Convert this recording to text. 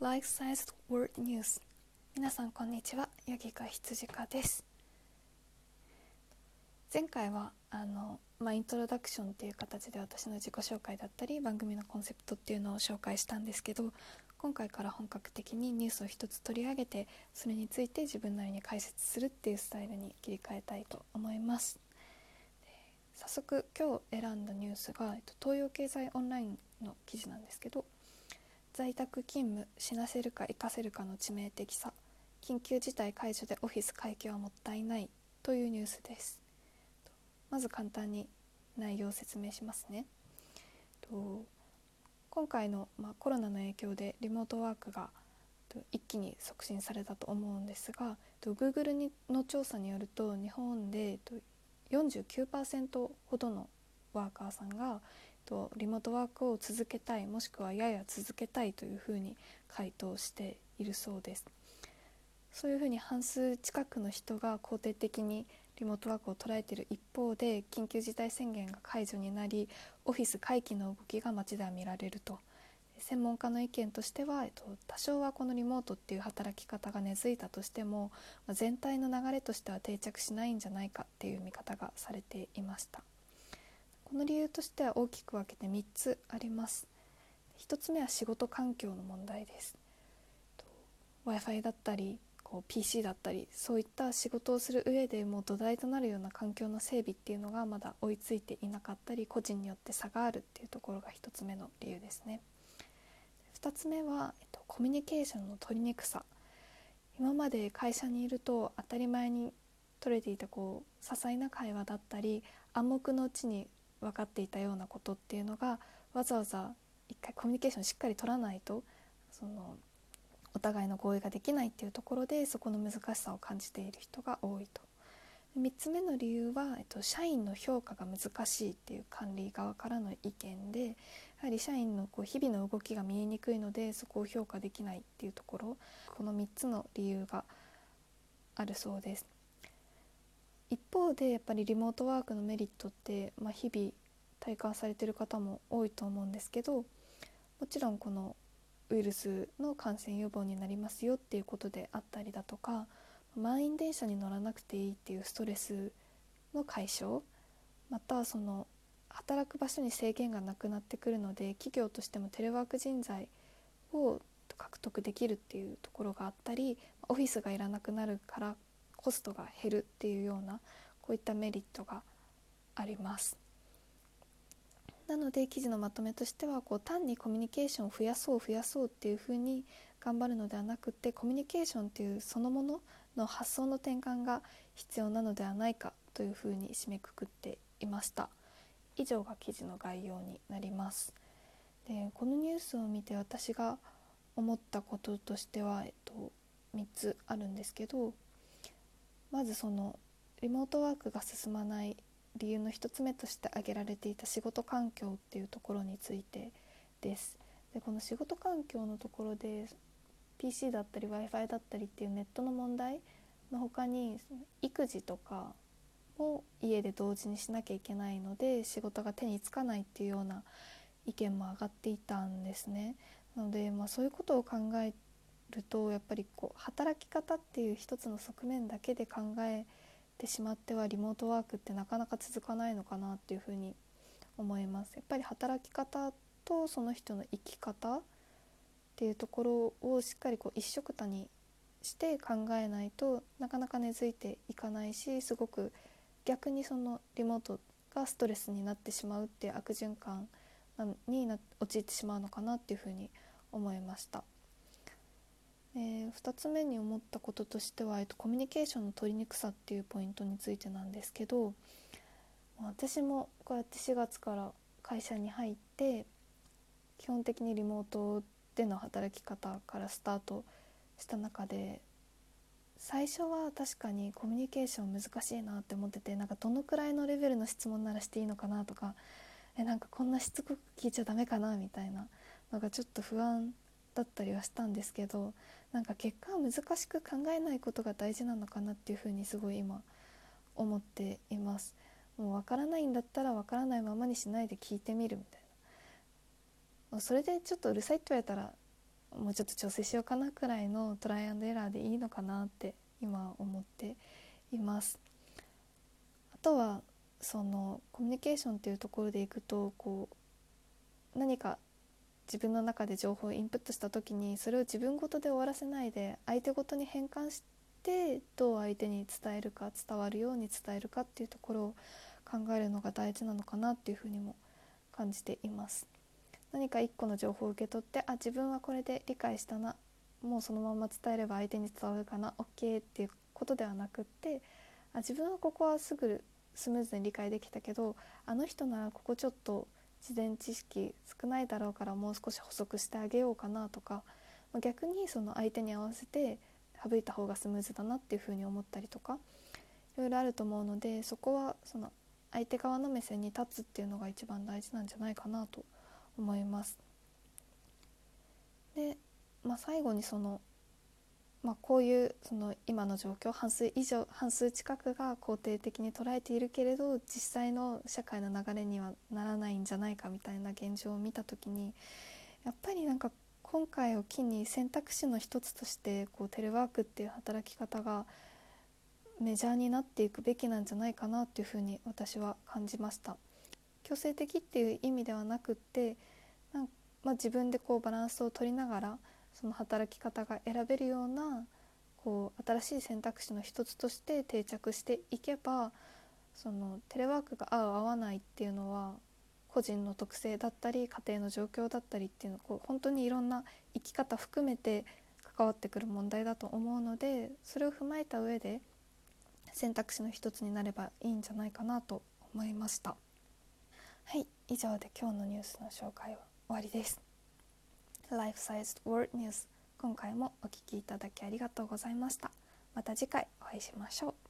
Life Sized World News 皆さんこんにちは。ヤギか羊かです。前回はあの、まあ、イントロダクションっていう形で私の自己紹介だったり番組のコンセプトっていうのを紹介したんですけど今回から本格的にニュースを一つ取り上げてそれについて自分なりに解説するっていうスタイルに切り替えたいと思います。早速今日選んだニュースが東洋経済オンラインの記事なんですけど在宅勤務死なせるか生かせるかの致命的さ緊急事態解除でオフィス回帰はもったいないというニュースです。まず簡単に内容を説明しますね。今回の、まあ、コロナの影響でリモートワークが一気に促進されたと思うんですが Google の調査によると日本で49%ほどのワーカーさんがとリモートワークを続けたいもしくはやや続けたいというふうに回答しているそうです。そういうふうに半数近くの人が肯定的にリモートワークを捉えている一方で緊急事態宣言が解除になりオフィス回帰の動きが街では見られると。専門家の意見としては、えっと、多少はこのリモートっていう働き方が根付いたとしても、ま、全体の流れとしては定着しないんじゃないかっていう見方がされていました。この理由としては大きく分けて3つあります。1つ目は仕事環境の問題です。w i f i だったりこう PC だったりそういった仕事をする上でもう土台となるような環境の整備っていうのがまだ追いついていなかったり個人によって差があるっていうところが1つ目の理由ですね。2つ目は、えっと、コミュニケーションの取りにくさ。今まで会社にいると当たり前に取れていたこう些細な会話だったり暗黙のうちに分かっていたようなことっていうのがわざわざ一回コミュニケーションしっかり取らないとそのお互いの合意ができないっていうところでそこの難しさを感じている人が多いと。3つ目の理由は、えっと、社員の評価が難しいっていう管理側からの意見でやはり社員のこう日々の動きが見えにくいのでそこを評価できないっていうところこの3つの理由があるそうです。一方でやっぱりリモートワークのメリットって、まあ、日々体感されてる方も多いと思うんですけどもちろんこのウイルスの感染予防になりますよっていうことであったりだとか満員電車に乗らなくていいっていうストレスの解消またその働く場所に制限がなくなってくるので企業としてもテレワーク人材を獲得できるっていうところがあったりオフィスがいらなくなるからコストが減るっていうようなこういったメリットがあります。なので記事のまとめとしてはこう単にコミュニケーションを増やそう増やそうっていうふうに頑張るのではなくてコミュニケーションっていうそのものの発想の転換が必要なのではないかというふうに締めくくっていました以上が記事の概要になりますでこのニュースを見て私が思ったこととしては、えっと、3つあるんですけどまずそのリモートワークが進まない理由の1つ目として挙げられていた仕事環境っていうところについてですでこの仕事環境のところで PC だったり w i f i だったりっていうネットの問題の他に育児とかを家で同時にしなきゃいけないので仕事が手につかないっていうような意見も上がっていたんですね。なので、まあ、そういうことを考えるとやっぱりこう働き方っていう一つの側面だけで考えてしまってはリモートワークってなかなか続かないのかなっていうふうに思います。やっぱり働き方とその人の生き方っていうところをしっかりこう一緒くたにして考えないとなかなか根付いていかないしすごく逆にそのリモートがストレスになってしまうっていう悪循環にな陥ってしまうのかなっていうふうに思いました。えー、2つ目に思ったこととしては、えっと、コミュニケーションの取りにくさっていうポイントについてなんですけど私もこうやって4月から会社に入って基本的にリモートでの働き方からスタートした中で最初は確かにコミュニケーション難しいなって思っててなんかどのくらいのレベルの質問ならしていいのかなとかえなんかこんなしつこく聞いちゃダメかなみたいなのがちょっと不安だったりはしたんですけどなんか結果は難しく考えないことが大事なのかなっていうふうにすごい今思っていますもう分からないんだったら分からないままにしないで聞いてみるみたいなそれでちょっとうるさいって言われたらもうちょっと調整しようかなくらいのトライアンドエラーでいいのかなって今思っています。あとはそのコミュニケーションっていうところでいくとこう何か自分の中で情報をインプットした時にそれを自分ごとで終わらせないで相手ごとに変換してどう相手に伝えるか伝わるように伝えるかっていうところを考えるのが大事なのかなっていうふうにも感じています。何か一個の情報を受け取ってあ自分はこれで理解したなもうそのまま伝えれば相手に伝わるかな OK っていうことではなくってあ自分はここはすぐスムーズに理解できたけどあの人ならここちょっと事前知識少ないだろうからもう少し補足してあげようかなとか、ま、逆にその相手に合わせて省いた方がスムーズだなっていうふうに思ったりとかいろいろあると思うのでそこはその相手側の目線に立つっていうのが一番大事なんじゃないかなと思います。で、まあ、最後にその、まあ、こういうその今の状況半数以上半数近くが肯定的に捉えているけれど実際の社会の流れにはならないんじゃないかみたいな現状を見た時にやっぱりなんか今回を機に選択肢の一つとしてこうテレワークっていう働き方がメジャーになっていくべきなんじゃないかなっていうふうに私は感じました。強制的っていう意味ではなくってなんまあ、自分でこうバランスを取りながらその働き方が選べるようなこう新しい選択肢の一つとして定着していけばそのテレワークが合う合わないっていうのは個人の特性だったり家庭の状況だったりっていうのこう本当にいろんな生き方含めて関わってくる問題だと思うのでそれを踏まえた上で選択肢の一つになればいいんじゃないかなと思いました。はい以上で今日のニュースの紹介は終わりです。Life Sized World News 今回もお聴きいただきありがとうございました。また次回お会いしましょう。